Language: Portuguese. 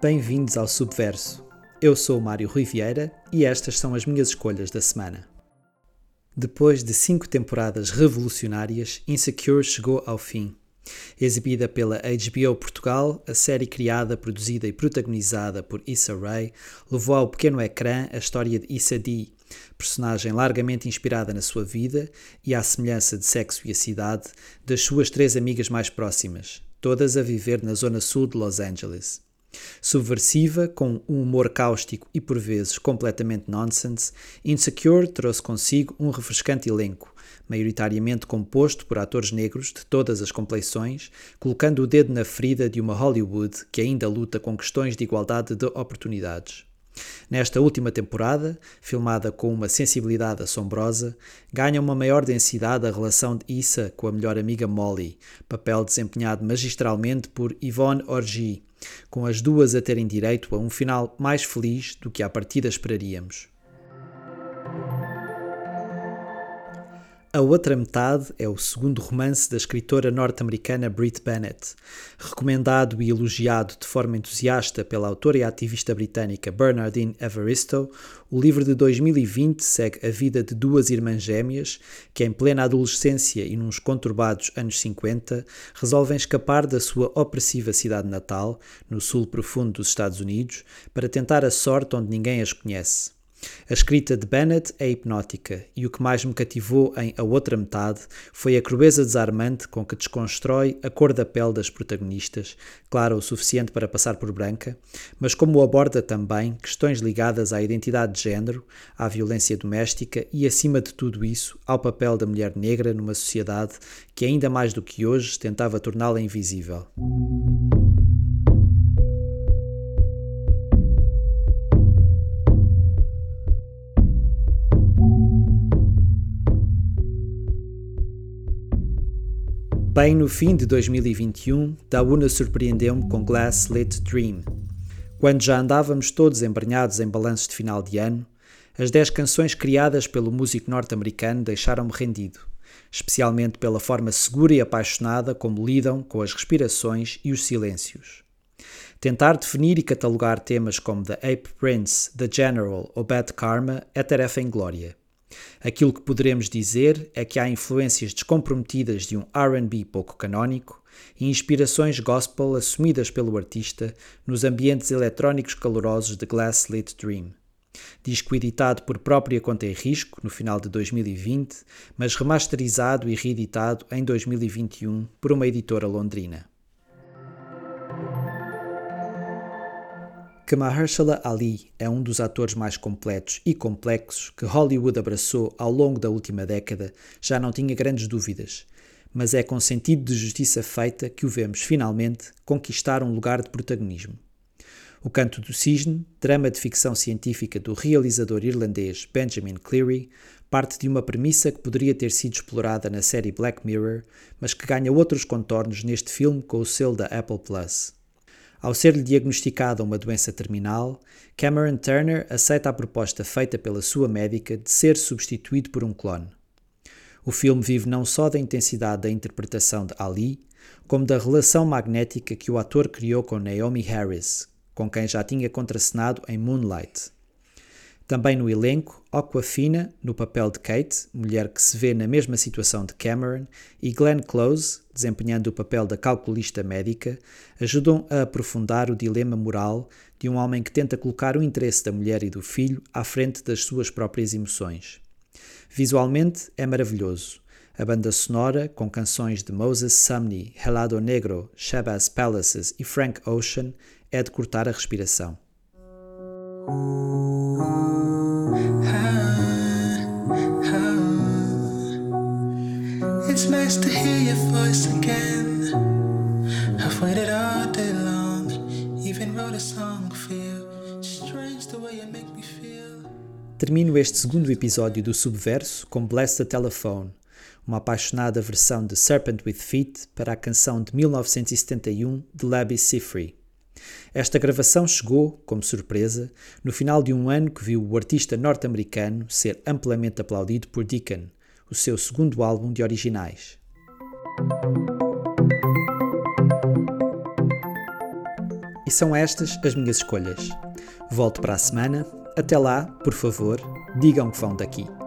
Bem-vindos ao Subverso. Eu sou o Mário Rui Vieira e estas são as minhas escolhas da semana. Depois de cinco temporadas revolucionárias, Insecure chegou ao fim. Exibida pela HBO Portugal, a série criada, produzida e protagonizada por Issa Rae levou ao pequeno ecrã a história de Issa Dee, personagem largamente inspirada na sua vida e, à semelhança de Sexo e a Cidade, das suas três amigas mais próximas, todas a viver na zona sul de Los Angeles. Subversiva, com um humor cáustico e por vezes completamente nonsense, Insecure trouxe consigo um refrescante elenco, maioritariamente composto por atores negros de todas as compleições, colocando o dedo na ferida de uma Hollywood que ainda luta com questões de igualdade de oportunidades. Nesta última temporada, filmada com uma sensibilidade assombrosa, ganha uma maior densidade a relação de Issa com a melhor amiga Molly, papel desempenhado magistralmente por Yvonne Orgy, com as duas a terem direito a um final mais feliz do que à partida esperaríamos. A Outra Metade é o segundo romance da escritora norte-americana Brit Bennett. Recomendado e elogiado de forma entusiasta pela autora e ativista britânica Bernardine Evaristo, o livro de 2020 segue a vida de duas irmãs gêmeas que, em plena adolescência e nos conturbados anos 50, resolvem escapar da sua opressiva cidade natal, no sul profundo dos Estados Unidos, para tentar a sorte onde ninguém as conhece. A escrita de Bennett é hipnótica e o que mais me cativou em A Outra Metade foi a crudeza desarmante com que desconstrói a cor da pele das protagonistas, clara o suficiente para passar por branca, mas como aborda também questões ligadas à identidade de género, à violência doméstica e, acima de tudo isso, ao papel da mulher negra numa sociedade que, ainda mais do que hoje, tentava torná-la invisível. Bem no fim de 2021, Dauna surpreendeu-me com Glass Lit Dream. Quando já andávamos todos embrenhados em balanços de final de ano, as 10 canções criadas pelo músico norte-americano deixaram-me rendido, especialmente pela forma segura e apaixonada como lidam com as respirações e os silêncios. Tentar definir e catalogar temas como The Ape Prince, The General ou Bad Karma é tarefa em glória. Aquilo que poderemos dizer é que há influências descomprometidas de um RB pouco canónico e inspirações gospel assumidas pelo artista nos ambientes eletrónicos calorosos de Glasslit Dream. Disco editado por própria conta em risco no final de 2020, mas remasterizado e reeditado em 2021 por uma editora londrina. Que Mahershala Ali é um dos atores mais completos e complexos que Hollywood abraçou ao longo da última década já não tinha grandes dúvidas, mas é com sentido de justiça feita que o vemos finalmente conquistar um lugar de protagonismo. O Canto do Cisne, drama de ficção científica do realizador irlandês Benjamin Cleary, parte de uma premissa que poderia ter sido explorada na série Black Mirror, mas que ganha outros contornos neste filme com o selo da Apple Plus. Ao ser-lhe diagnosticada uma doença terminal, Cameron Turner aceita a proposta feita pela sua médica de ser substituído por um clone. O filme vive não só da intensidade da interpretação de Ali, como da relação magnética que o ator criou com Naomi Harris, com quem já tinha contracenado em Moonlight. Também no elenco, Aquafina, no papel de Kate, mulher que se vê na mesma situação de Cameron, e Glenn Close, desempenhando o papel da calculista médica, ajudam a aprofundar o dilema moral de um homem que tenta colocar o interesse da mulher e do filho à frente das suas próprias emoções. Visualmente é maravilhoso. A banda sonora, com canções de Moses Sumney, Helado Negro, Shabazz Palaces e Frank Ocean, é de cortar a respiração. Termino este segundo episódio do Subverso com Bless the Telephone, uma apaixonada versão de Serpent with Feet para a canção de 1971 de Labby Sifri. Esta gravação chegou, como surpresa, no final de um ano que viu o artista norte-americano ser amplamente aplaudido por Deacon, o seu segundo álbum de originais. E são estas as minhas escolhas. Volto para a semana. Até lá, por favor, digam que vão daqui.